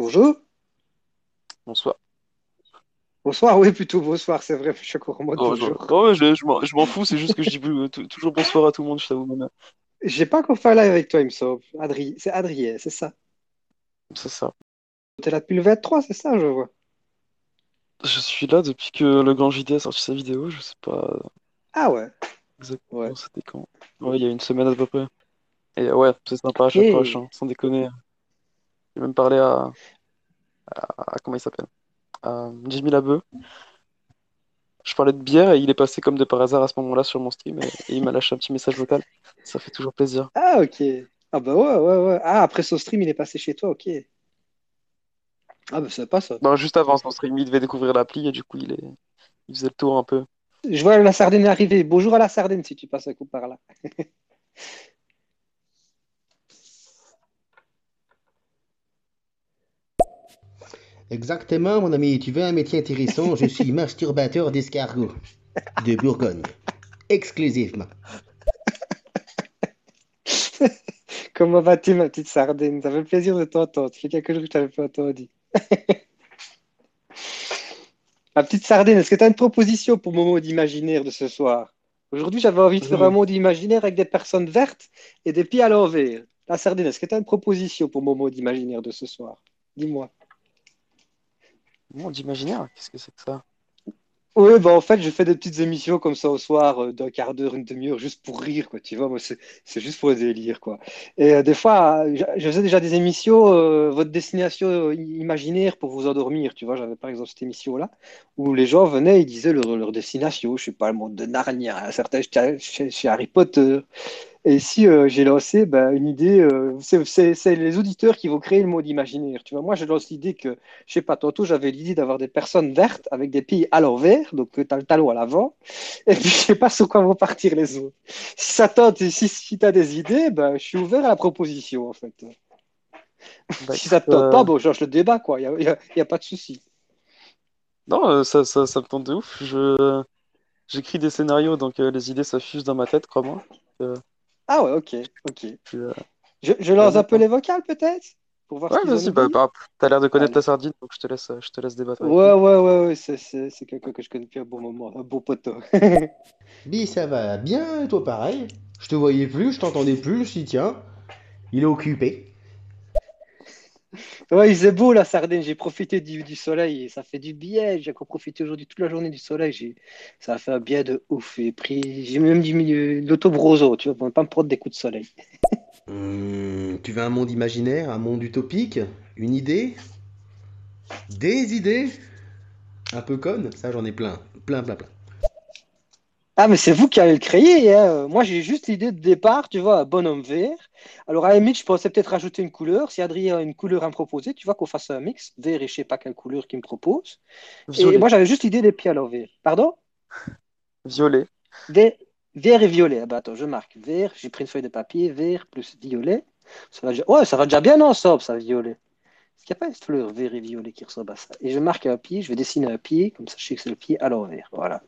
Bonjour. Bonsoir. Bonsoir, oui, plutôt bonsoir, c'est vrai, je suis encore en mode Oh, bonjour. oh, je, je m'en je m'en fous, c'est juste que je dis toujours bonsoir à tout le monde, je t'avoue. J'ai pas encore fait un live avec toi, il me semble. Adrien, c'est Adrien, c'est ça? C'est ça. T'es là depuis le 23, c'est ça, je vois. Je suis là depuis que le grand JD a sorti sa vidéo, je sais pas Ah ouais, exactement ouais. c'était quand. Ouais, il y a une semaine à peu près. Et ouais, c'est sympa à chaque fois, hein, sans déconner. J'ai même parlé à, à- à- comment il s'appelle? À Jimmy Labeu. Je parlais de bière et il est passé comme de par hasard à ce moment-là sur mon stream et, et il m'a lâché un petit message vocal. Ça fait toujours plaisir. Ah ok. Ah bah ouais, ouais, ouais. Ah, après son stream, il est passé chez toi, ok. Ah bah c'est pas ça. Non, juste avant son stream, il devait découvrir l'appli et du coup il est... il faisait le tour un peu. Je vois la Sardine arriver. Bonjour à la Sardine si tu passes un coup par là. Exactement, mon ami. Tu veux un métier intéressant? Je suis masturbateur d'escargots de Bourgogne. Exclusivement. Comment vas-tu, ma petite Sardine? Ça fait plaisir de t'entendre. Ça fait quelques jours que je t'avais pas entendu. Ma petite Sardine, est-ce que tu as une proposition pour mon mode imaginaire de ce soir? Aujourd'hui, j'avais envie de faire un Mmh. monde imaginaire avec des personnes vertes et des pieds à l'envers. La Sardine, est-ce que tu as une proposition pour mon mode imaginaire de ce soir? Dis-moi. Monde imaginaire, qu'est-ce que c'est que ça? Oui, bah en fait, je fais des petites émissions comme ça au soir, euh, d'un quart d'heure, une demi-heure, juste pour rire, quoi. Tu vois, moi, c'est juste pour le délire, quoi. Et euh, des fois, je, faisais déjà des émissions, euh, votre destination imaginaire pour vous endormir, tu vois. J'avais par exemple cette émission-là, où les gens venaient, ils disaient leur, destination, je sais pas, le monde de Narnia, certains chez- chez Harry Potter. Et ici, euh, j'ai lancé bah, une idée, euh, c'est les auditeurs qui vont créer le mode imaginaire. Tu vois, moi, je lance l'idée que, je sais pas, tantôt, j'avais l'idée d'avoir des personnes vertes avec des pieds à l'envers, donc tu as le talon à l'avant, et puis je sais pas sur quoi vont partir les autres. Si ça tente, si, si tu as des idées, ben, je suis ouvert à la proposition, en fait. Bah Si ça te tente pas, euh, bon, je change le débat, quoi, il n'y a, pas de souci. non, euh, ça, ça, ça me tente de ouf. Je... J'écris des scénarios, donc euh, les idées ça fuse dans ma tête, crois-moi. Ah ouais, ok, ok. puis, euh, Je, je lance un peu les vocales, peut-être, pour voir Ouais, vas-y, bah, bah, t'as l'air de connaître Allez. ta sardine, donc je te laisse, je te laisse débattre Ouais, ouais, ouais, ouais, c'est c'est- c'est quelqu'un que je connais depuis un bon moment, un bon poteau. Bi, ça va bien, toi pareil. Je te voyais plus, je t'entendais plus, je me suis dit, tiens, il est occupé. Ouais, il beau la Sardine, j'ai profité du, soleil ça fait du bien. J'ai encore profité aujourd'hui toute la journée du soleil. Ça a fait un bien de ouf. J'ai j'ai même diminué l'autobroso, tu vois, pour ne pas me prendre des coups de soleil. Hum, tu veux un monde imaginaire, un monde utopique? Une idée? Des idées? Un peu connes? Ça, j'en ai plein. Plein, plein, plein. Ah, mais c'est vous qui allez le créer, hein. Moi, j'ai juste l'idée de départ, tu vois, bonhomme vert. Alors, à la limite, je pensais peut-être rajouter une couleur. Si Adrien a une couleur à me proposer, tu vois, qu'on fasse un mix, vert et je sais pas quelle couleur qu'il me propose. Et moi, j'avais juste l'idée des pieds à l'envers. Pardon? violet. Vert, vert et violet. Ah bah attends, je marque vert. J'ai pris une feuille de papier, vert plus violet. Ça va déjà... Ouais, ça va déjà bien ensemble, ça, violet. Est-ce qu'il n'y a pas une fleur vert et violet qui ressemble à ça? Et je marque un pied, je vais dessiner un pied, comme ça je sais que c'est le pied à l'envers. Voilà.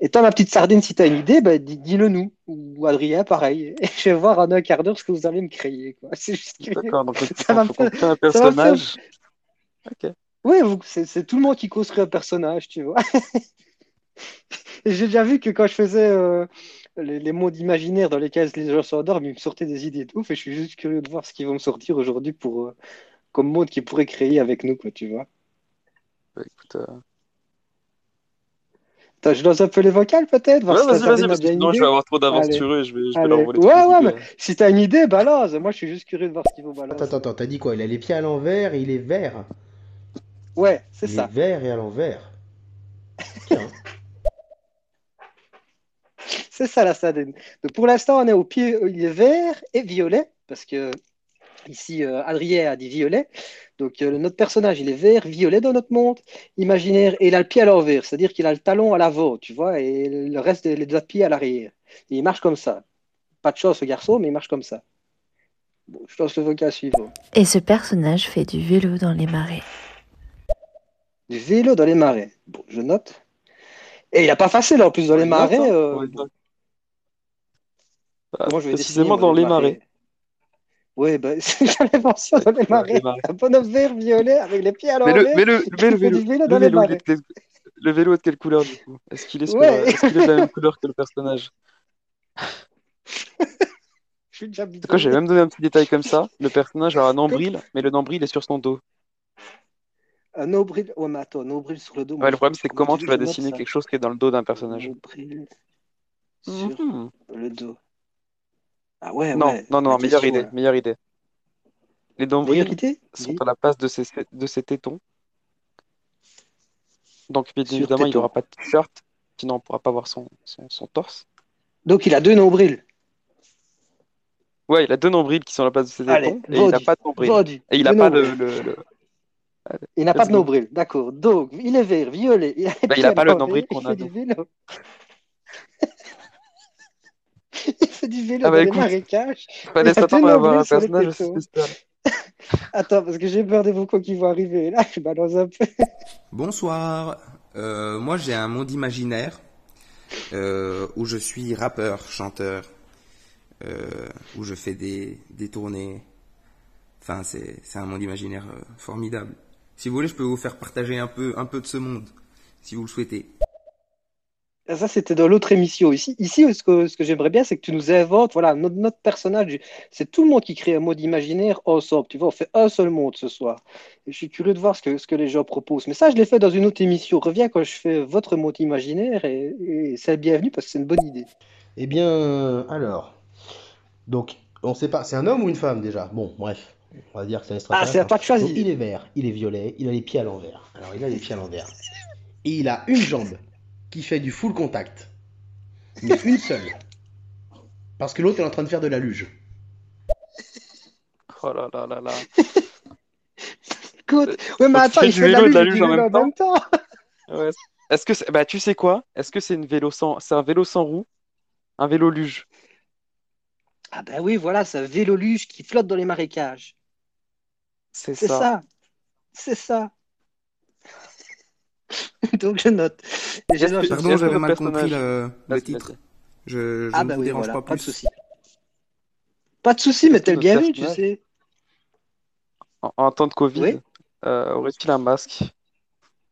Et toi, ma petite sardine, si tu as une idée, bah, dis- dis-le nous. Ou Adrien, pareil. Et je vais voir en un quart d'heure ce que vous allez me créer. C'est juste curieux. D'accord, donc Ça va me faire... un faire... personnage. Ok. Oui, c'est tout le monde qui construit un personnage, tu vois. J'ai déjà vu que quand je faisais euh, les, les mondes imaginaires dans lesquels les gens s'endorment, ils me sortaient des idées de ouf et je suis juste curieux de voir ce qu'ils vont me sortir aujourd'hui pour euh, comme monde qu'ils pourraient créer avec nous, quoi, tu vois. Bah, écoute, euh, Attends, je lance un peu les vocales peut-être, Ouais, si vas-y, vas-y, parce que sinon je vais idée. avoir trop d'avance Allez, sur eux et je vais, je vais leur voler Ouais, ouais, mais si t'as une idée, balance. Moi, je suis juste curieux de voir ce qu'ils vont Attends, balancer. attends, attends, t'as dit quoi? Il a les pieds à l'envers et il est vert. Ouais, c'est Il est ça. vert et à l'envers. Tiens. C'est ça la sardine. Donc pour l'instant, on est au pied, il est vert et violet, parce que ici, euh, Adrien a dit violet. Donc euh, notre personnage, il est vert, violet dans notre monde imaginaire, et il a le pied à l'envers, c'est-à-dire qu'il a le talon à l'avant, tu vois, et le reste, les deux pieds à l'arrière. Et il marche comme ça. Pas de chance, ce garçon, mais il marche comme ça. Bon, je lance le vocal suivant. Et ce personnage fait du vélo dans les marais. Du vélo dans les marais. Bon, je note. Et il n'a pas facile en plus dans les Ouais, marais. hein. euh, Ouais, bon. Bah, je vais précisément dans les marais? Oui, bah, j'avais mention dans les marais. Un bonhomme vert violet avec les pieds à Mais l'envers. le, mais le, mais vélo, le vélo, de quelle- le vélo est de quelle couleur du coup? Est-ce qu'il est, sur, Ouais. euh, est-ce qu'il est de la même couleur que le personnage? Je suis déjà bidonné. j'ai même donné un petit détail comme ça? Le personnage a un nombril, mais le nombril est sur son dos. Un nombril. Ouais, mais attends, un nombril sur le dos. Ouais, le problème, c'est comment tu vas dessiner ça quelque chose qui est dans le dos d'un personnage. Nombril sur Mhm. le dos. Ah ouais, Non, ouais. non, non, meilleure question, idée, meilleure idée. Les nombrils sont à la place de ses, de ses tétons. Donc, bien Sur évidemment, il tétons. n'aura pas de t-shirt, sinon on ne pourra pas voir son, son, son torse. Donc il a deux nombrils. Ouais, il a deux nombrils qui sont à la place de ses Allez, tétons, et il n'a pas de nombril. Et il n'a pas le, nombrils. le, le- Il n'a pas Let's de nombril, d'accord. Donc, il est vert, violet, il a les Bah, pas le nombril il qu'on a, fait du vélo Ah bah dans les écoute, marécages. fallait s'attendre à avoir un personnage spécial. Attends, parce que j'ai peur des vocaux qui vont arriver. Là, je balance un peu. Bonsoir. Euh, moi, j'ai un monde imaginaire euh, où je suis rappeur, chanteur, euh, où je fais des, des tournées. Enfin, c'est c'est un monde imaginaire euh, formidable. Si vous voulez, je peux vous faire partager un peu un peu de ce monde, si vous le souhaitez. Ah, Ça, c'était dans l'autre émission. Ici, ici ce que, ce que j'aimerais bien, c'est que tu nous inventes, voilà, notre, notre personnage. C'est tout le monde qui crée un mode imaginaire ensemble. Tu vois, on fait un seul monde ce soir. Et je suis curieux de voir ce que, ce que les gens proposent. Mais ça, je l'ai fait dans une autre émission. Reviens quand je fais votre mode imaginaire et, et c'est bienvenu parce que c'est une bonne idée. Eh bien, alors. Donc, on sait pas, c'est un homme ou une femme déjà? Bon, bref. On va dire que c'est un Ah, c'est à toi de choisir. Donc, il est vert, il est violet, il a les pieds à l'envers. Alors, il a les pieds à l'envers. Et il a une jambe qui fait du full contact. Mais une seule. Parce que l'autre est en train de faire de la luge. Oh là là là là. Écoute, ouais, mais attends, il fait de la luge en même en même temps. Ouais. Est-ce que c'est... Bah, tu sais quoi? Est-ce que c'est une vélo sans... c'est un vélo sans roue? Un vélo luge? Ah ben oui, voilà, c'est un vélo luge qui flotte dans les marécages. C'est C'est ça. ça. C'est ça. Donc je note. Je note. Pardon, j'avais le mal compris le, titre. Je, je Ah ne bah vous oui, dérange voilà, pas pas de plus. souci. Pas de souci, mais le notre bienvenu, tu sais. En, en temps de Covid, Oui. euh, aurait-il un masque?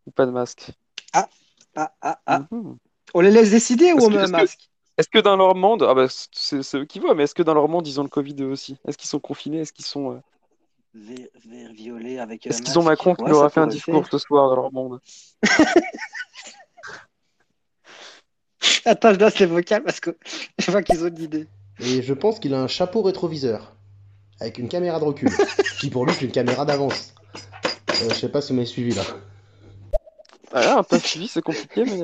Ou pas de masque? Ah, ah, ah. Mhm. On les laisse décider ou on met un masque? Est-ce que dans leur monde, ah bah c'est c'est eux qui voient, mais est-ce que dans leur monde ils ont le Covid eux aussi? Est-ce qu'ils sont confinés? Est-ce qu'ils sont, euh, Vert, vert, violet avec un est-ce qu'ils ont. Macron qui Ouais, leur a fait un discours faire. ce soir dans leur monde? Attends, je laisse les vocales parce que je vois qu'ils ont une idée. Et je pense qu'il a un chapeau rétroviseur. Avec une caméra de recul. qui pour lui, c'est une caméra d'avance. Euh, je sais pas si vous m'avez suivi là. Ah, un peu suivi, c'est compliqué, mais.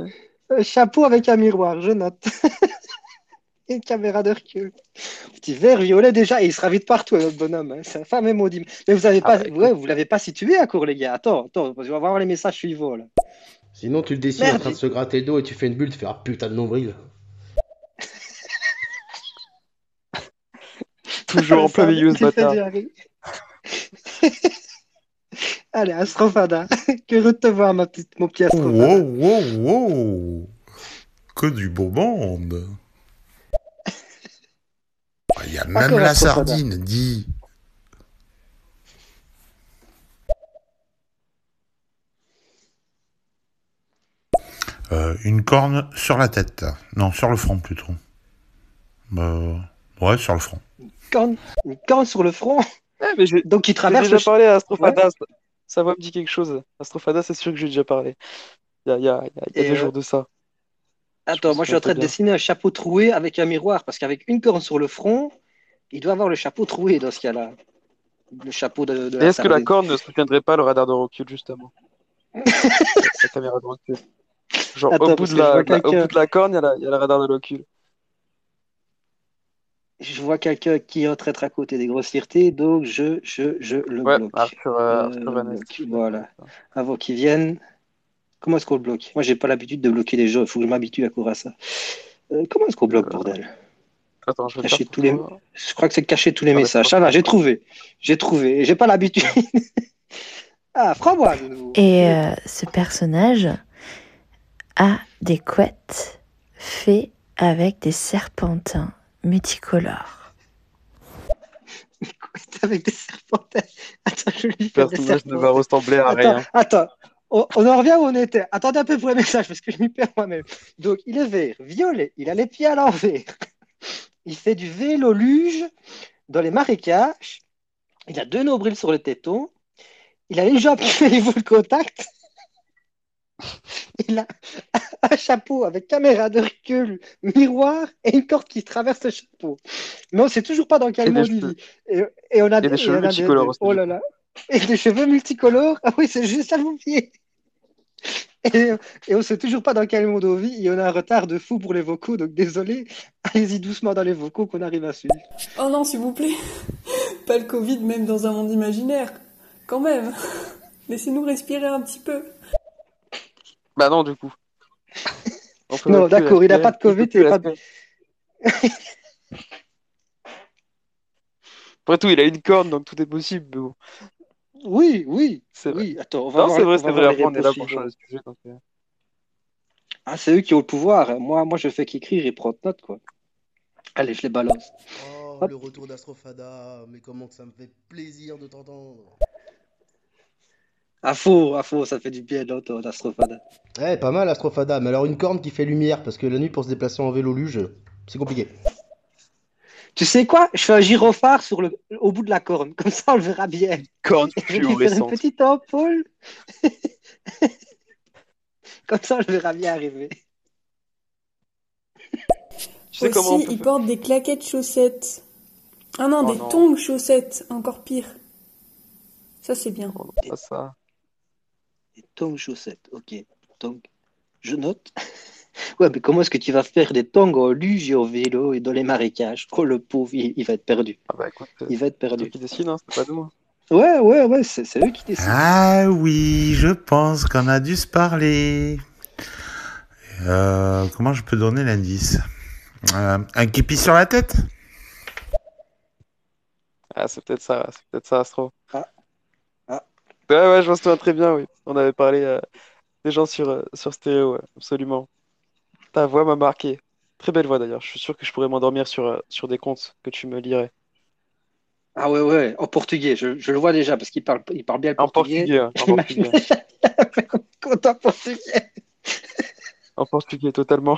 Un chapeau avec un miroir, je note. Une caméra de recul. Petit vert, violet déjà, et il sera vite partout, notre bonhomme. Hein. Sa femme est maudit. Mais vous avez Ah pas, bah, écoute. ouais, vous l'avez pas situé à court, les gars. Attends, attends, qu'on va voir les messages suivants là. Sinon, tu le dessines Merde. en train de se gratter le dos et tu fais une bulle, tu fais ah putain de nombril. Toujours en plein Ça, milieu, ce bâtard. Allez, Astrofada. Curieux de te voir, ma petite, mon petit Astrofada. Wow, wow, wow. Que du beau monde. Il y a même la sardine, dit. Euh, une corne sur la tête. Non, sur le front plutôt. Euh, ouais, sur le front. Corne, une corne sur le front. Mais j'ai Donc, il j'ai traverse déjà le. parlé à Astrofada. ça- Ça voix me dit quelque chose. Astrofada, c'est sûr que j'ai déjà parlé. Il y a, il y a, il y a- il y a Et, des euh, jours de ça. Attends, moi je suis en train de dessiner un chapeau troué avec un miroir, parce qu'avec une corne sur le front, il doit avoir le chapeau troué dans ce cas-là. Le chapeau de, de est-ce que la corne ne soutiendrait pas le radar de recul, justement? La caméra de recul. Genre, Attends, au, bout de la, de la- quelqu'un. bout de la corne, il y a, y le radar de recul. Je vois quelqu'un qui est en train à côté des grossièretés, donc je, je, je le Ouais, bloque. Arthur, euh, Euh, Arthur bloque, voilà. Avant qu'ils viennent. Comment est-ce qu'on le bloque? Moi, j'ai pas l'habitude de bloquer les gens, il faut que je m'habitue à courir à ça. Euh, comment est-ce qu'on bloque, bordel? Attends, je le Cacher tous les- crois que c'est de cacher tous les Ah, messages. Ça va, j'ai trouvé. J'ai trouvé. J'ai pas l'habitude. ah, nouveau. Et euh, ce personnage a des couettes faites avec des serpentins multicolores. avec des serpentins. Attends, je vais lui faire des personnage ne va serpentins. ressembler à Attends, rien. attends. On, on en revient où on était. Attendez un peu pour les messages parce que je m'y perds moi-même. Donc, il est vert, violet, il a les pieds à l'envers. Il fait du vélo luge dans les marécages. Il a deux nombrils sur le téton. Il a une jambe qui fait du full contact. Il a un chapeau avec caméra de recul, miroir et une corde qui traverse le chapeau. Mais on sait toujours pas dans Et quel des monde il vit. Et, et on a Et des et cheveux multicolores aussi, Oh là là. Et des cheveux multicolores. Ah oui, c'est juste à l'oublier. Et, et on sait toujours pas dans quel monde on vit. Et on a un retard de fou pour les vocaux. Donc désolé. Allez-y doucement dans les vocaux qu'on arrive à suivre. Oh non, s'il vous plaît. Pas le Covid, même dans un monde imaginaire. Quand même. Laissez-nous respirer un petit peu. Bah non, du coup. Non, d'accord, il a respirer, pas de Covid, a pas de-. Après tout, il a une corne, donc tout est possible. Mais bon, Oui, oui. c'est vrai. Attends, on va Non, c'est vrai, c'est vrai. Après, on est là pour changer de sujet. donc, euh, Ah, c'est eux qui ont le pouvoir. Moi, moi, je fais qu'écrire et prendre note, quoi. Allez, je les balance. Oh, Hop. le retour d'Astrofada, mais comment que ça me fait plaisir de t'entendre. À faux, à faux, ça fait du bien d'entendre Astrofada. Ouais, pas mal Astrofada, mais alors une corne qui fait lumière, parce que la nuit pour se déplacer en vélo luge, c'est compliqué. Tu sais quoi? Je fais un gyrophare sur le, au bout de la corne. Comme ça, on le verra bien. Corne Et je vais lui faire une fluorescente. petite ampoule. Comme ça, on le verra bien arriver. Tu sais Aussi, peut il faire? porte des claquettes chaussettes. Ah non, Oh des non. tongs chaussettes. Encore pire. Ça, c'est bien. Oh ça. Des tongs chaussettes. Ok, tongs. Je note. Ouais, mais comment est-ce que tu vas faire des tongs en luge et au vélo et dans les marécages? Oh, le pauvre, il, il va être perdu. Ah bah écoute, c'est Il va être c'est perdu. qui décide, hein, c'est pas nous. hein. Ouais, ouais, ouais, c'est c'est eux qui décident. Ah oui, je pense qu'on a dû se parler. Euh, comment je peux donner l'indice? Euh, Un képi sur la tête? Ah, c'est peut-être ça, c'est peut-être ça, Astro. Ah. Ah. Ouais, ouais, je me souviens très bien, oui. On avait parlé euh, des gens sur, euh, sur stéréo, ouais, absolument. Ta voix m'a marqué. Très belle voix d'ailleurs. Je suis sûr que je pourrais m'endormir sur, euh, sur des contes que tu me lirais. Ah ouais, ouais, en portugais, je, je le vois déjà parce qu'il parle, il parle bien le En portugais. portugais, hein, en portugais. compte en portugais. En portugais, totalement.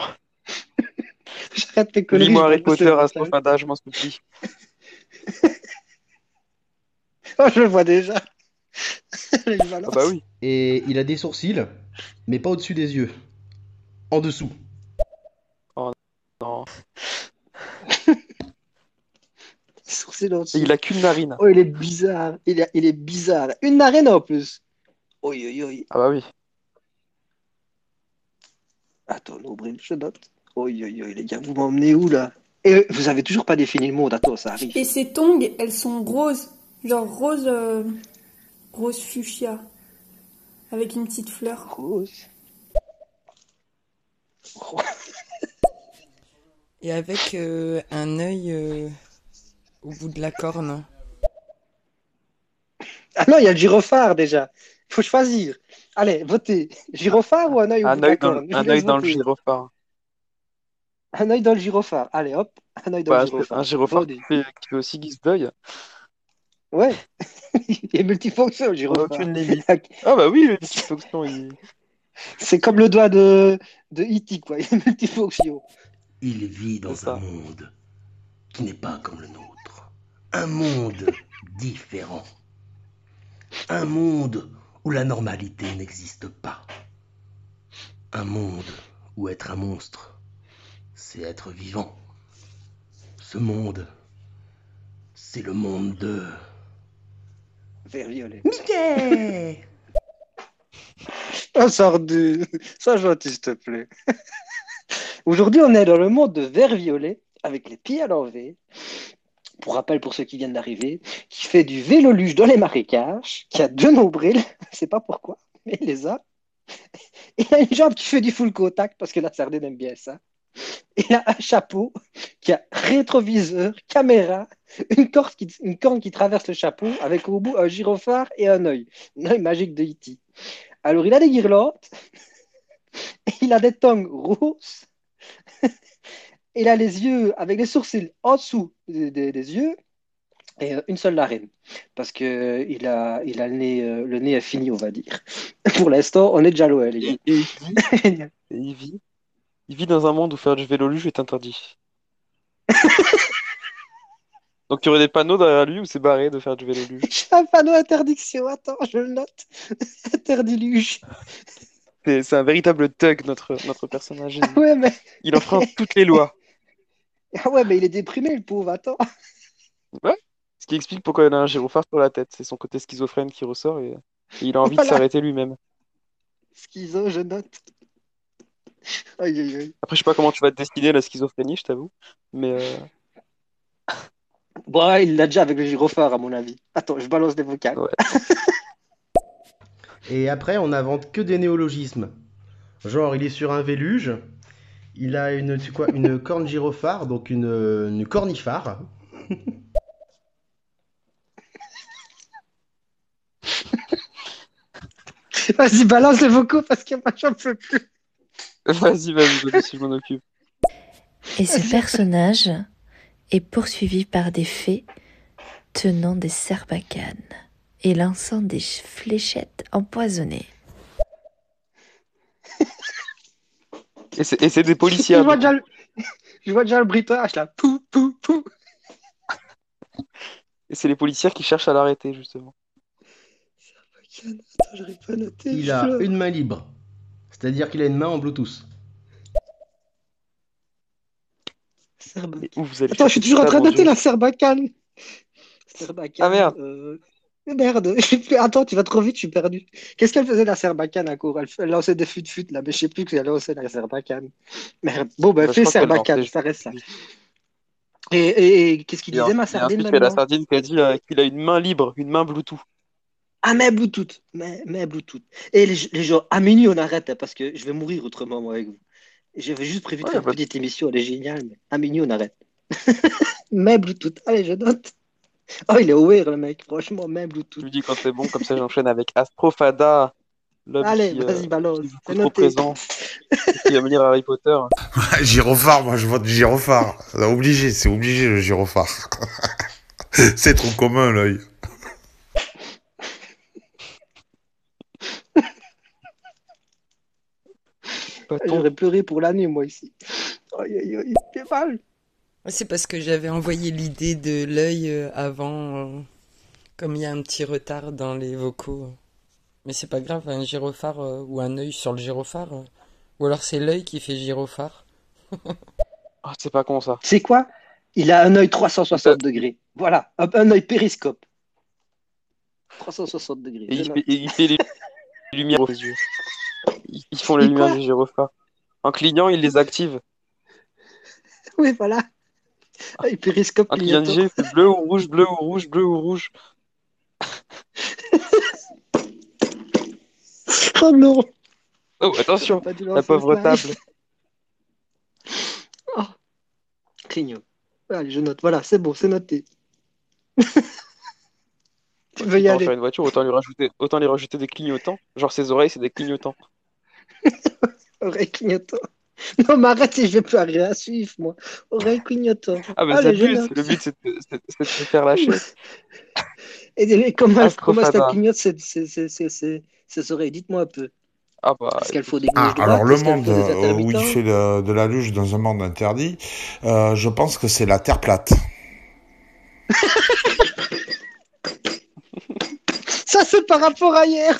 J'arrête tes conneries. Lis-moi je Harry Potter, le Astro matin. Fada, je m'en supplie. Oh, je le vois déjà. Il Ah balance. bah oui. Et il a des sourcils, mais pas au-dessus des yeux. En dessous. Non. Et il a qu'une narine. Oh, il est bizarre. Il est, il est bizarre. Une narine en plus. Oi, oi, oi. Ah bah oui. Attends, nombril, je note. Oi, oi, oi, les gars, vous m'emmenez où là? Et vous avez toujours pas défini le monde. Attends, ça arrive. Et ces tongs, elles sont roses. Genre rose, euh, rose fuchsia. Avec une petite fleur. Rose. Et avec euh, un œil euh, au bout de la corne. Ah non, il y a le gyrophare déjà. Faut choisir. Allez, votez. Gyrophare ou un œil au bout Un de la dans, corne? Un œil dans le gyrophare. Un œil dans le gyrophare. Allez, hop. Un œil dans Bah, le gyrophare. un gyrophare qui fait, qui fait aussi guise d'œil. Ouais. il est multifonction, le gyrophare. aucune limite. Ah bah oui, les multifonctions, il... C'est comme le doigt de, de E.T., quoi. Il est multifonction. Il vit dans un monde qui n'est pas comme le nôtre. Un monde différent. Un monde où la normalité n'existe pas. Un monde où être un monstre, c'est être vivant. Ce monde, c'est le monde de... Vert violet. Mickey Un sordu. Sois gentil, s'il te plaît. Aujourd'hui, on est dans le monde de vert violet, avec les pieds à l'envers. Pour rappel, pour ceux qui viennent d'arriver, qui fait du vélo luge dans les marécages, qui a deux nombrils, je sais pas pourquoi, mais il les a. Il a une jambe qui fait du full contact, parce que la sardine aime bien ça. Il a un chapeau qui a rétroviseur, caméra, une corne qui, une corne qui traverse le chapeau, avec au bout un gyrophare et un œil. Un œil magique de E.T. Alors, il a des guirlandes, il a des tongs roses, il a les yeux avec les sourcils en dessous des, des- des yeux, Et euh, une seule l'arène. Parce que il a, il a le nez, euh, le nez fini, on va dire. Pour l'instant, on est déjà loin, il vit, il vit, il vit dans un monde où faire du vélo luge est interdit. Donc, il y aurait des panneaux derrière lui où c'est barré de faire du vélo luge. Un panneau interdiction, attends, je le note. Interdit luge. C'est un véritable thug, notre, notre personnage. Il, Ouais, mais, il enfreint toutes les lois. Ah ouais, mais il est déprimé, le pauvre, attends. Ce qui explique pourquoi il a un gyrophare sur la tête. C'est son côté schizophrène qui ressort et, et il a envie de s'arrêter lui-même. Schizo, je note. Aïe, aïe, aïe. Après, je sais pas comment tu vas te dessiner la schizophrénie, je t'avoue. Mais euh, Bon, il l'a déjà avec le gyrophare, à mon avis. Attends, je balance des vocales. Ouais. Et après, on n'invente que des néologismes. Genre, il est sur un véluge, il a une, tu quoi, une corne gyrophare, donc une, une cornifare. Vas-y, balance les vocaux parce que moi, j'en peux plus. vas-y, vas-y, vas-y, si je m'en occupe. Et ce personnage est poursuivi par des fées tenant des serbacanes et lançant des fléchettes empoisonnées. Et c'est des Je policiers. vois déjà le, je vois déjà le bricolage là. Pou, pou, pou. Et c'est les policiers qui cherchent à l'arrêter, justement. Attends, j'arrive pas à noter. Il a une main libre. C'est-à-dire qu'il a une main en Bluetooth. Allez Attends, je suis toujours en train de noter la Serbacane. Serbacane. Ah, merde. euh, Merde, attends, tu vas trop vite, je suis perdu. Qu'est-ce qu'elle faisait la Serbacane à court? Elle, lançait des fut-fut là, mais je sais plus qu'elle lançait la Serbacane. Merde. Bon, ben Bah, je fais lançait- ça reste ça. Et, et- et qu'est-ce qu'il disait, ma sardine a la sardine qui a dit euh, qu'il a une main libre, une main Bluetooth. Ah, mais Bluetooth, mais, mais Bluetooth. Et les, les gens, à minuit, on arrête, hein, parce que je vais mourir autrement, moi, avec vous. J'avais juste prévu de Ouais, faire une bah- petite émission, elle est géniale, mais à minuit, on arrête. mais Bluetooth, allez, je note. Oh, il est aware, le mec, franchement, Je Bluetooth. lui dis quand c'est bon, comme ça j'enchaîne avec Astrofada, Allez, qui, euh, vas-y, balance, c'est trop présent, qui va venir Harry Potter. gyrophare, moi je vote gyrophare. C'est obligé, c'est obligé le gyrophare. c'est trop commun l'œil. J'aurais pleuré pour l'année, moi, ici. Aïe, aïe, aïe, c'est mal. C'est parce que j'avais envoyé l'idée de l'œil euh, avant, euh, comme il y a un petit retard dans les vocaux. Mais c'est pas grave, un gyrophare euh, ou un œil sur le gyrophare. euh. Ou alors c'est l'œil qui fait gyrophare. Ah, c'est pas con ça. C'est quoi? Il a un œil 360 degrés. Voilà, un, un œil périscope. 360 degrés. Et il fait, et il fait les lumières aux yeux. Ils ils font les Il lumières quoi? du gyrophare. En clignant, il les active. Oui, voilà. Périscope Un clignant clignotant. DJ, il fait bleu ou rouge, bleu ou rouge, bleu ou rouge. Oh non Oh, attention, la pauvre table. Oh. Clignot. Allez, je note. Voilà, c'est bon, c'est noté. tu veux y aller faire une voiture, autant lui rajouter, autant lui rajouter des clignotants. Genre ses oreilles, c'est des clignotants. Oreille clignotant. Non, mais arrête, je vais plus arriver à suivre, moi. Oreille clignotant. Ah, mais c'est je le but. Le but, c'est de, se faire lâcher. Et, et comment, est-ce qu'elle clignote ses, oreilles Dites-moi un peu. Ah, bah, Est-ce qu'elle faut des Ah, alors le monde euh, où il fait le- de la luge dans un monde interdit, euh, je pense que c'est la Terre plate. Ça, c'est par rapport à hier.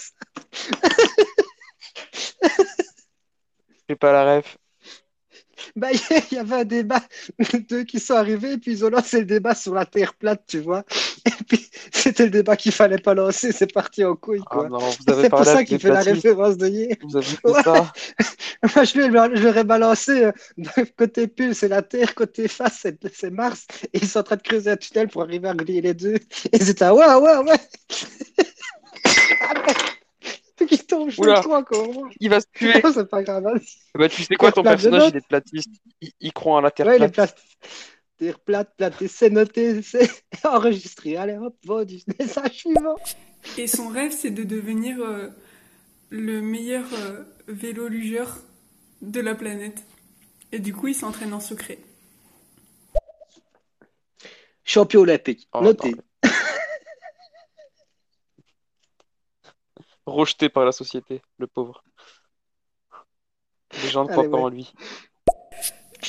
j'ai pas la ref. Bah, il y avait un débat, deux qui sont arrivés, et puis ils ont lancé le débat sur la Terre plate, tu vois. Et puis, c'était le débat qu'il fallait pas lancer, c'est parti en couille, Ah quoi. c'est pour ça qu'il fait la référence de hier. Vous avez fait Ouais. ça. Moi, je ai balancé, euh, côté pull, c'est la Terre, côté face, c'est Mars. Et ils sont en train de creuser un tunnel pour arriver à relier les deux. Et ils étaient, ah ouais, ouais, ouais. Puis qu'ils tombent, je Oula. le crois encore. Il va se tuer. Non, c'est pas grave. vas-y. Bah, tu sais quoi, ton plate, personnage, il est platiste. Il, il croit en la terre Ouais, les plate. plates. Terre plate, plate, c'est noté, c'est enregistré. Allez, hop, vendu. Message suivant. Et son rêve, c'est de devenir euh, le meilleur euh, vélo-lugeur de la planète. Et du coup, il s'entraîne en secret. champion olympique. Oh, Notez. Rejeté par la société, le pauvre. Les gens ne Allez, croient pas ouais. en lui.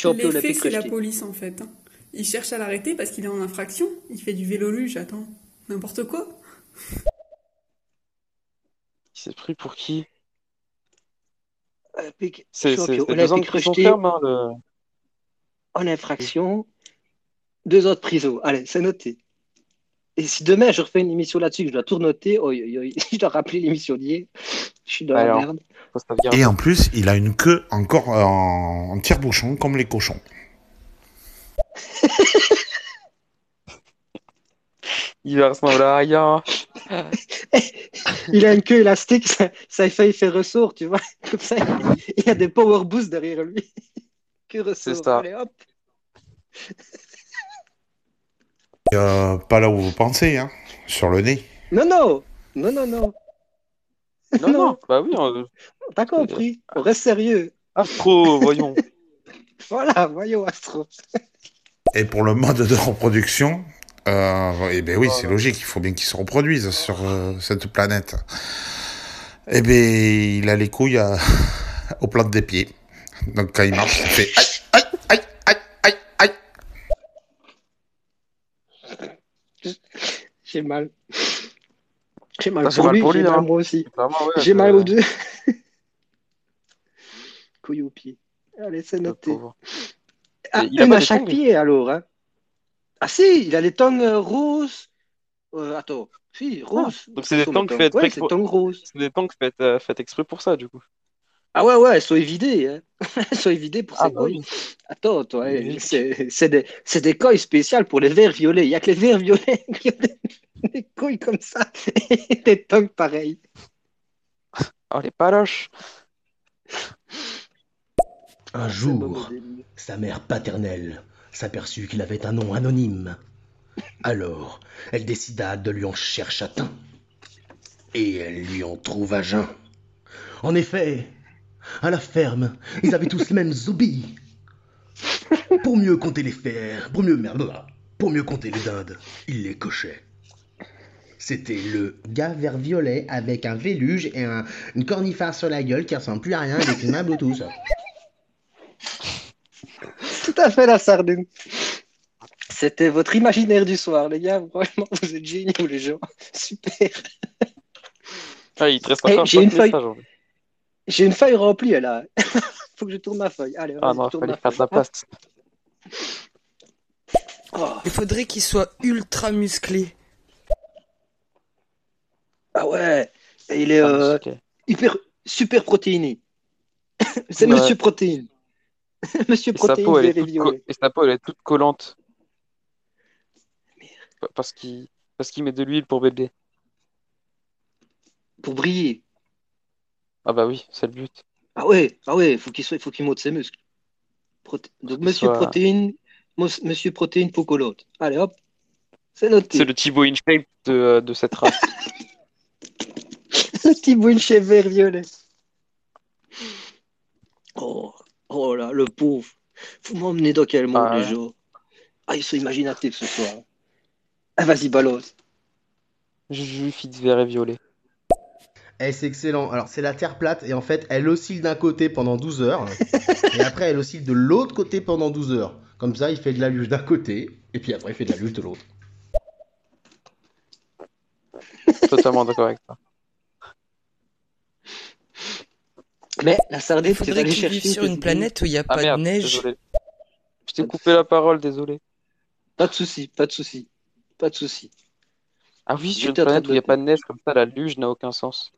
Olympique c'est la police en fait. hein. Il cherche à l'arrêter parce qu'il est en infraction. Il fait du vélo luge, attends. N'importe quoi. Il s'est pris pour qui? C'est deux ans de olympique prison rejeté ferme, hein, le... en infraction. Deux ans de prison. Allez, c'est noté. Et si demain je refais une émission là-dessus, que je dois tout noter, oh, je dois rappeler l'émission d'hier. Je suis dans la merde. Et en plus, il a une queue encore en, en tire-bouchon, comme les cochons. Il va ressembler à rien. Il a une queue élastique, ça, ça fait ressort, tu vois. Comme ça, il, il y a des power boosts derrière lui. Que ressort. C'est ça. Allez, hop. Euh, pas là où vous pensez, hein, sur le nez. Non, non. Non, non, non. Non, non, bah oui, on- T'as compris. On reste sérieux. Astro, voyons. Voilà, voyons, Astro. Et pour le mode de reproduction, euh, eh ben oui, c'est logique, il faut bien qu'il se reproduise sur euh, cette planète. Eh ben, il a les couilles à- aux plantes des pieds. Donc quand il marche, il fait aïe, aïe, aïe, aïe, aïe, aïe. J'ai mal. J'ai mal Ah, pour mal lui, pour lui, j'ai mal moi aussi. Ouais, J'ai mal aux deux. Couille aux pieds. Allez, c'est noté. Ah, il a une à chaque tongs pied alors. Hein. Ah si, il a les tongs roses. Euh, attends, si, roses. donc c'est des tongs Ouais, exprès c'est pour- tongs roses. C'est des tanks faites, euh, faites exprès pour ça, du coup. Ah ouais, ouais, elles sont évidées. Hein. elles sont évidées pour Ah, ces bah oui. Attends, toi, Oui. c'est des, c'est des couilles spéciales pour les verts violets. Il n'y a que les verts violets qui ont des, des couilles comme ça et des tongs pareils. Oh, les paloches. Un jour, sa mère paternelle s'aperçut qu'il avait un nom anonyme. Alors, elle décida de lui en chercher châtain. Et elle lui en trouva jeun. En effet, à la ferme, ils avaient tous le même zombie. Pour mieux compter les fers, pour mieux merde, pour mieux compter les dindes, il les cochait. C'était le gars vert violet avec un véluge et un- une cornifère sur la gueule qui ressemble plus à rien avec une main Bluetooth. Tout à fait la sardine. C'était votre imaginaire du soir, les gars. Franchement, vous êtes géniaux, les gens. Super. Ah, il te reste Eh, encore j'ai cinq une feuille. messages, en fait. J'ai une feuille remplie, là. Faut que je tourne ma feuille. Allez, Ah non, il tourne fallait ma faire de la place. Oh. Il faudrait qu'il soit ultra musclé. Ah ouais. Et il est Ah, euh, hyper, super protéiné. C'est Ouais. Monsieur Protéine. Monsieur Et sa Protéine peau, elle est et co- sa peau, elle est toute collante. Pa- Parce qu'il parce qu'il met de l'huile pour bébé. Pour briller. Ah bah oui, c'est le but. Ah ouais, ah ouais, faut qu'il soit, faut qu'il monte ses muscles. Proté- Donc qu'il Monsieur soit- Protéine, Mos- Monsieur Protéine peau collante. Allez hop, c'est noté. C'est le Thibaut InShape de, euh, de cette race. Le petit Winchester vert violet. Oh, oh là, le pauvre. Vous m'emmenez dans quel monde, Ah les ouais. gens? Ah, ils sont imaginatifs ce soir. Ah, vas-y, balance. Juif vert et violet. Eh, c'est excellent. Alors, c'est la Terre plate et en fait, elle oscille d'un côté pendant 12 heures et après, elle oscille de l'autre côté pendant 12 heures. Comme ça, il fait de la luge d'un côté et puis après, il fait de la luge de l'autre. Totalement d'accord avec ça. Mais la sardine, Il faudrait qu'il vive sur une planète où il n'y a Ah pas merde, de neige. désolé. Je t'ai coupé la parole, désolé. Pas de souci, pas de souci. Pas de souci. Ah oui, sur une planète où il n'y a pas de neige, comme ça, la luge n'a aucun sens.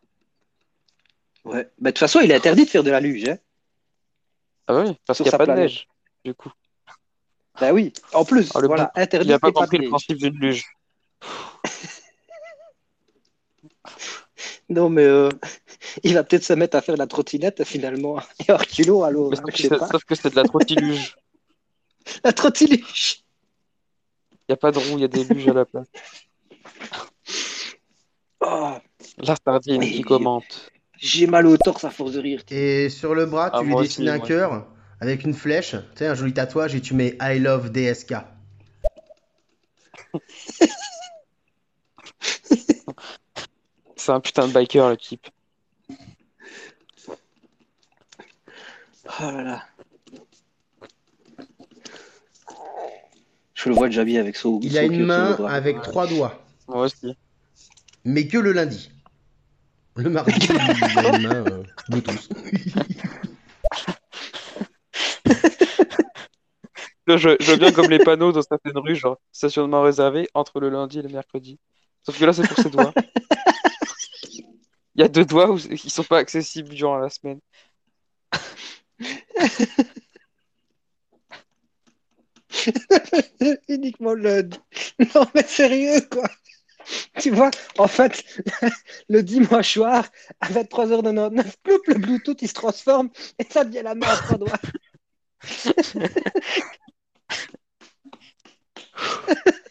Ouais. Bah, de toute façon, il est interdit de faire de la luge. Hein. Ah oui, parce qu'il n'y a pas de neige, du coup. Bah oui, en plus, Ah, voilà, interdit Il n'a pas compris le principe d'une luge. Non, mais euh, il va peut-être se mettre à faire la trottinette finalement. Et hors culot, alors, Mais hein, je sais pas. sauf que c'est de la trottiluge. La trottiluge. Il n'y a pas de roue, il y a des luges à la place. Oh, La sardine qui commente. J'ai mal au torse à force de rire. Et sur le bras, tu Ah, lui moi aussi, dessines un cœur avec une flèche, tu sais, un joli tatouage et tu mets I love DSK. C'est un putain de biker, le type. Oh là là. Je le vois déjà bien avec son. Il a une main avec trois doigts, Moi aussi. mais que le lundi. Le mardi, il a euh, Bluetooth. Je, je vois bien comme les panneaux dans certaines rues, genre stationnement réservé entre le lundi et le mercredi. Sauf que là, c'est pour ses doigts. Il y a deux doigts où ils sont pas accessibles durant la semaine. Uniquement le. Non, mais sérieux, quoi. Tu vois, en fait, le dimanche soir, à 23h99, ploup, le Bluetooth, il se transforme et ça devient la main à trois doigts.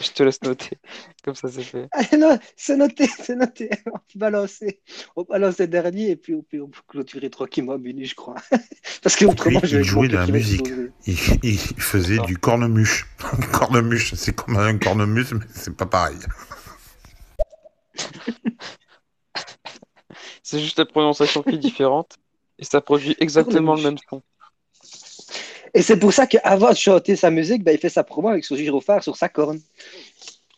Je te laisse noter. Comme ça, c'est fait. Ah, non, c'est noté, c'est noté. On peut balancer. On balance les derniers et puis, on peut on peut clôturer tranquillement à minuit, je crois. Parce que autrement, je vais il jouait de la musique. Il, il faisait du cornemuse. cornemuse, c'est comme un cornemuse, mais c'est pas pareil. C'est juste la prononciation qui est différente. Et ça produit exactement le même son. Et c'est pour ça qu'avant de chanter sa musique, ben, il fait sa promo avec son gyrophare sur sa corne.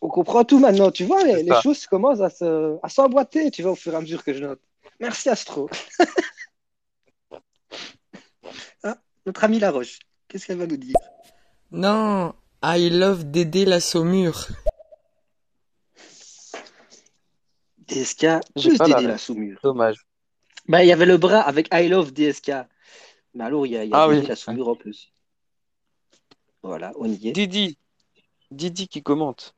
On comprend tout maintenant, tu vois, les, choses commencent à se- à s'emboîter, tu vois, au fur et à mesure que je note. Merci Astro. Ah, notre ami Laroche, qu'est-ce qu'elle va nous dire? Non, I love Dédé la Saumure. DSK, plus la Dédé la saumure. Dommage. Ben, il y avait le bras avec I love DSK. Mais alors, il y a, il y a Ah oui. la saumure en plus. Voilà, on y est. Didi. Didi qui commente.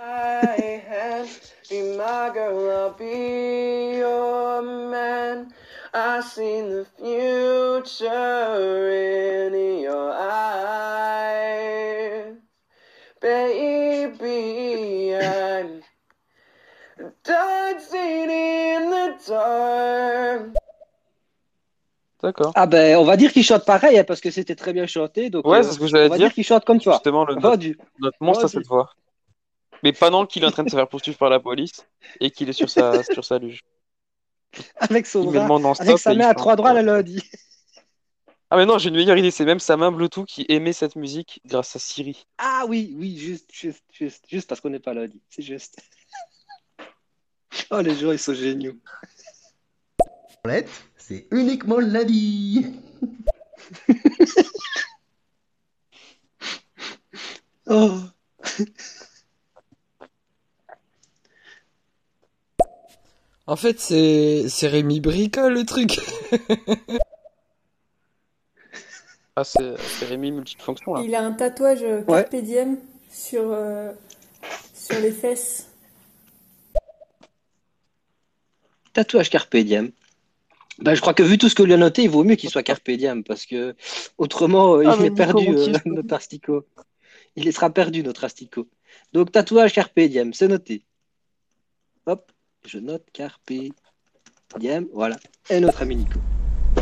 I had be my girl, I'll be your man. I seen the future in your eyes. Baby, I'm dancing in the dark. D'accord. Ah ben, on va dire qu'il chante pareil, hein, parce que c'était très bien chanté. Donc, Ouais, euh, c'est ce que j'allais on va dire. dire qu'il chante comme toi. Justement, le, notre monstre Vas-y. cette voix. Mais pendant qu'il est en train de se faire poursuivre par la police et qu'il est sur sa, sur sa luge. Avec son bras, avec sa main à trois doigts, la lundi. Ah mais non, j'ai une meilleure idée, c'est même sa main Bluetooth qui émet cette musique grâce à Siri. Ah oui, oui, juste, juste, juste, juste parce qu'on n'est pas lundi. C'est juste. Oh, les gens, ils sont géniaux. Paulette, c'est uniquement le lundi. Oh. En fait, c'est c'est Rémi Bricole le truc. Ah, c'est c'est Rémi multifonction là. Il a un tatouage euh, Carpe Diem sur, euh, sur les fesses. Tatouage Carpe Diem. Ben, je crois que vu tout ce que lui a noté, il vaut mieux qu'il soit Carpe Diem parce que autrement, euh, Ah, il mais est perdu, euh, notre Astico. Il sera perdu, notre Astico. Donc, tatouage Carpe Diem, c'est noté. Hop, je note Carpe Diem, voilà. Et notre ami Nico.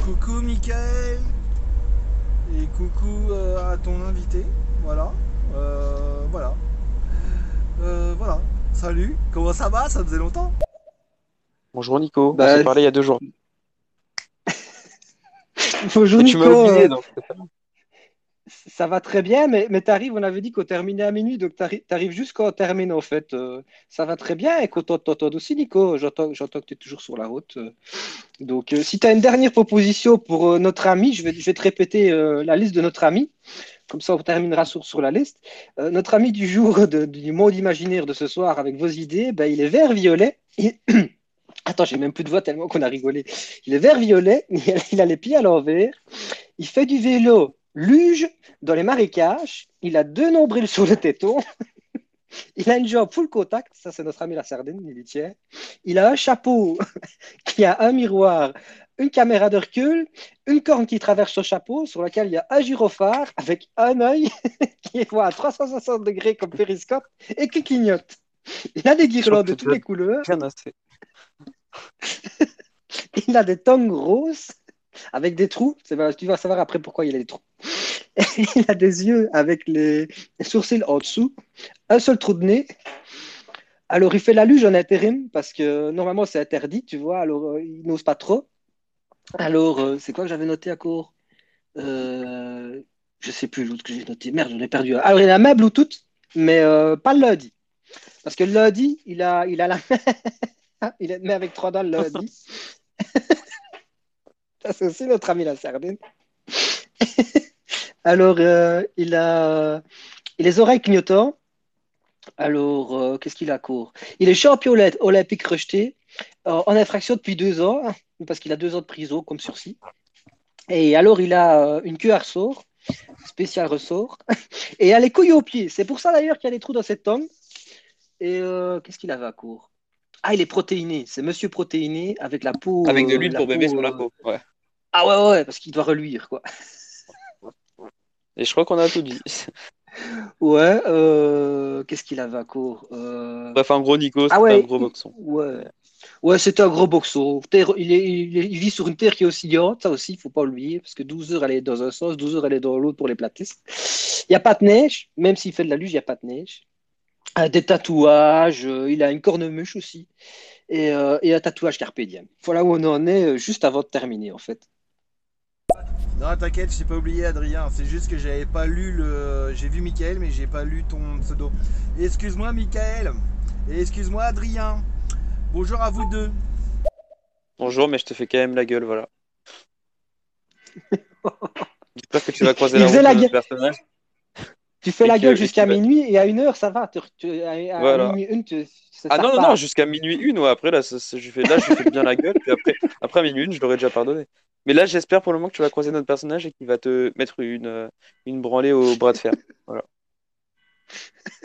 Coucou Michael et coucou euh, à ton invité. Voilà. Euh, voilà. Euh, voilà. Salut. Comment ça va? Ça faisait longtemps Bonjour Nico, Bah, on s'est parlé il y a deux jours. Bonjour Mais tu oublié euh, donc. ça va très bien, mais, mais t'arrives, on avait dit qu'on terminait à minuit, donc t'arrives, t'arrives juste quand on termine en fait. Euh, ça va très bien et qu'on t'entend aussi Nico, j'entends, que tu es toujours sur la route. euh. Donc euh, si tu as une dernière proposition pour notre ami, je vais, je vais te répéter la liste de notre ami, comme ça on terminera sur, sur la liste. Notre ami du jour de- du monde imaginaire de ce soir avec vos idées, ben, il est vert-violet. Il- Attends, j'ai même plus de voix tellement qu'on a rigolé. Il est vert-violet, il a- il a les pieds à l'envers, il fait du vélo luge dans les marécages, il a deux nombrils sur le téton, il a une jambe full contact, ça c'est notre ami la sardine, il y tient. Il a un chapeau qui a un miroir, une caméra de recul, une corne qui traverse son chapeau sur laquelle il y a un gyrophare avec un œil qui voit à 360 degrés comme périscope et qui clignote. Il a des guirlandes de toutes les couleurs, Bien assez. il a des tongs roses avec des trous. Tu vas savoir après pourquoi il a des trous. il a des yeux avec les sourcils en dessous, un seul trou de nez. Alors, il fait la luge en intérim parce que normalement, c'est interdit, tu vois. Alors, euh, il n'ose pas trop. Alors, euh, c'est quoi que j'avais noté à court? Euh, Je sais plus l'autre que j'ai noté. Merde, j'en ai perdu. Alors, il a main Bluetooth, mais euh, pas le lundi. Parce que le lundi, il a, il a la. il est mais avec trois dents le lundi. Ça, c'est aussi notre ami la sardine. Alors, euh, il a il a les oreilles clignotants. Alors, euh, qu'est-ce qu'il a à court Il est champion olymp- olympique rejeté euh, en infraction depuis deux ans, parce qu'il a deux ans de prison comme sursis. Et alors, il a euh, une queue à ressort, spécial ressort, et il a les couilles aux pieds. C'est pour ça d'ailleurs qu'il y a des trous dans cette tongue. Et euh, qu'est-ce qu'il avait à court Ah, il est protéiné. C'est monsieur protéiné avec la peau. Avec de l'huile pour bébé sur la euh, peau. Ouais. Ah ouais, ouais, parce qu'il doit reluire, quoi. Et je crois qu'on a tout dit. Ouais, euh, qu'est-ce qu'il avait à court Euh, Bref, en gros, Nico, Ah ouais, un gros boxon. Ouais, ouais c'était un gros boxon. Terre- il, est- il, est- il vit sur une terre qui est oscillante, ça aussi, il faut pas oublier, parce que 12 heures, elle est dans un sens, 12 heures, elle est dans l'autre pour les platistes. Il n'y a pas de neige, même s'il fait de la luge, il n'y a pas de neige. Euh, des tatouages, euh, il a une cornemuse aussi, et, euh, et un tatouage carpe diem. Voilà où on en est, euh, juste avant de terminer, en fait. Non, t'inquiète, je t'ai pas oublié, Adrien. C'est juste que j'avais pas lu le. J'ai vu Michael, mais j'ai pas lu ton pseudo. Excuse-moi, Michael. Et excuse-moi, Adrien. Bonjour à vous deux. Bonjour, mais je te fais quand même la gueule, voilà. J'espère que tu vas croiser la route la gueule. personnage. Tu fais Et la gueule jusqu'à minuit, et à une heure, ça va. tu- tu- à, à Voilà. minuit une, tu, ça Ah sert non, non, jusqu'à minuit une, ouais. Après, là, ça- ça- je fais, là, je fais bien la gueule, puis après, après minuit une, je l'aurais déjà pardonné. Mais là, j'espère pour le moment que tu vas croiser notre personnage et qu'il va te mettre une, euh, une branlée au bras de fer. Voilà.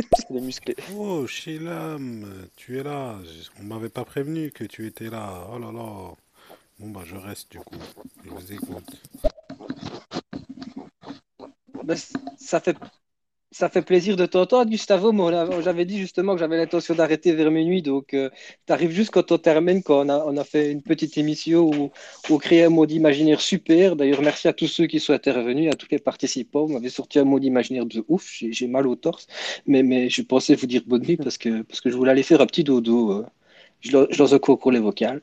Parce qu'il est musclé. Oh, Shelam, tu es là. On m'avait pas prévenu que tu étais là. Oh là là. Bon, bah, je reste du coup. Je vous écoute. Ben, c- ça fait, ça fait plaisir de t'entendre, Gustavo. J'avais dit justement que j'avais l'intention d'arrêter vers minuit. Donc, tu arrives juste quand on termine, quand on a, on a fait une petite émission où, on crée un mode imaginaire super. D'ailleurs, merci à tous ceux qui sont intervenus, à tous les participants. Vous m'avez sorti un mode imaginaire de ouf. J'ai mal au torse. Mais, mais je pensais vous dire bonne nuit parce que, parce que je voulais aller faire un petit dodo. euh. Je lance- je lance un concours les vocales.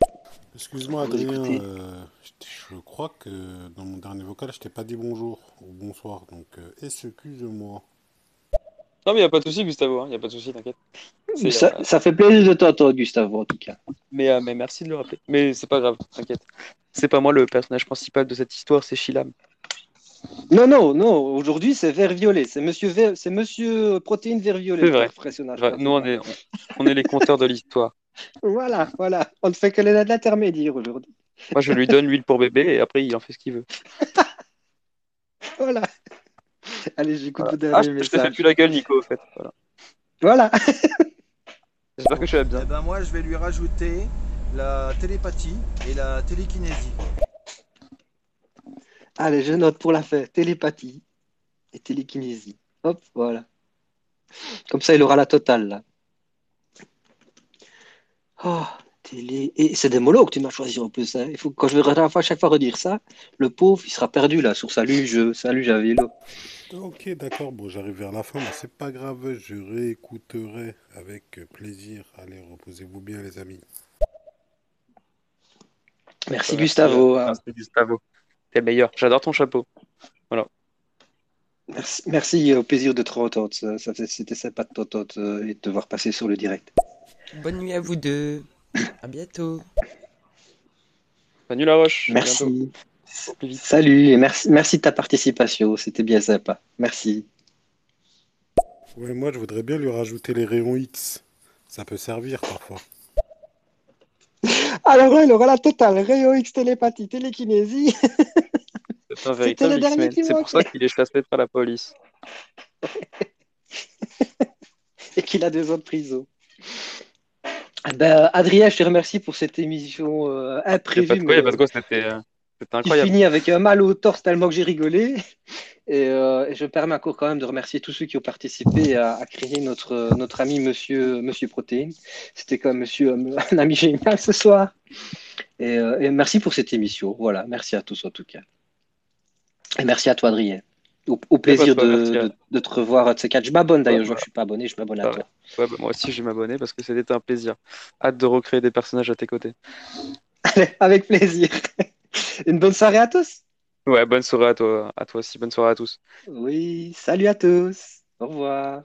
Excuse-moi, Adrien. euh, je, je crois que dans mon dernier vocal, je t'ai pas dit bonjour ou bonsoir. Donc, euh, excuse-moi. Non, mais il a pas de souci, Gustavo, il n'y a pas de souci, t'inquiète. Ça, euh, ça fait plaisir de t'entendre, Gustavo, en tout cas. Mais, euh, mais merci de le rappeler. Mais c'est pas grave, t'inquiète. C'est pas moi le personnage principal de cette histoire, c'est Shilam. Non, non, non. Aujourd'hui, c'est vert violet. C'est monsieur, c'est monsieur protéine vert violet. C'est vrai. personnage nous, on est, on, on est les compteurs de l'histoire. Voilà, voilà. On ne fait que les- l'intermédiaire aujourd'hui. Moi, je lui donne l'huile pour bébé et après, il en fait ce qu'il veut. Voilà. Allez, j'écoute Voilà. vos Ah, je, je te fais plus la gueule, Nico, au fait. Voilà. Voilà. J'espère que tu vas bien. Eh ben moi, je vais lui rajouter la télépathie et la télékinésie. Allez, je note pour la fête. Télépathie et télékinésie. Hop, voilà. Comme ça, il aura la totale, là. Oh, télé... Et c'est des molos que tu m'as choisi en plus. hein. Il faut quand je vais à chaque fois redire ça, le pauvre, il sera perdu là sur sa luge, sa luge à vélo. Ok, d'accord. Bon, j'arrive vers la fin, mais c'est pas grave. Je réécouterai avec plaisir. Allez, reposez-vous bien, les amis. Merci Gustavo. hein. Merci Gustavo. T'es meilleur. J'adore ton chapeau. Voilà. Merci, merci, au plaisir de te entendre. C'était sympa de t'entendre euh, et de te voir passer sur le direct. Bonne nuit à vous deux. À bientôt. Salut la roche. à bientôt. Merci. Salut et merci, merci de ta participation. C'était bien sympa. Merci. Ouais, moi, je voudrais bien lui rajouter les rayons X. Ça peut servir parfois. Alors là, il aura la totale. Rayon X, télépathie, télékinésie. C'est un C'était véritable C'est pour ça qu'il est chassé par la police. et qu'il a deux ans de Eh Ben, Adrien, je te remercie pour cette émission euh, imprévue. quoi, mais quoi, c'était euh, c'était qui incroyable. finit avec un mal au torse tellement que j'ai rigolé. Et, euh, et je me permets encore quand même de remercier tous ceux qui ont participé à, à créer notre, notre ami Monsieur, Monsieur Protéine. C'était quand même monsieur, un ami génial ce soir. Et, euh, et merci pour cette émission. Voilà, merci à tous en tout cas. Et merci à toi, Adrien. Au, au plaisir de de, quoi, merci. de- te revoir. de ces quatre. Je m'abonne d'ailleurs, Ouais, je ne suis pas abonné, je m'abonne à Ah toi. Ouais, bah, moi aussi, je vais m'abonner parce que c'était un plaisir. Hâte de recréer des personnages à tes côtés. Allez, avec plaisir. Une bonne soirée à tous. Ouais, bonne soirée à toi, à toi aussi. Bonne soirée à tous. Oui, salut à tous. Au revoir.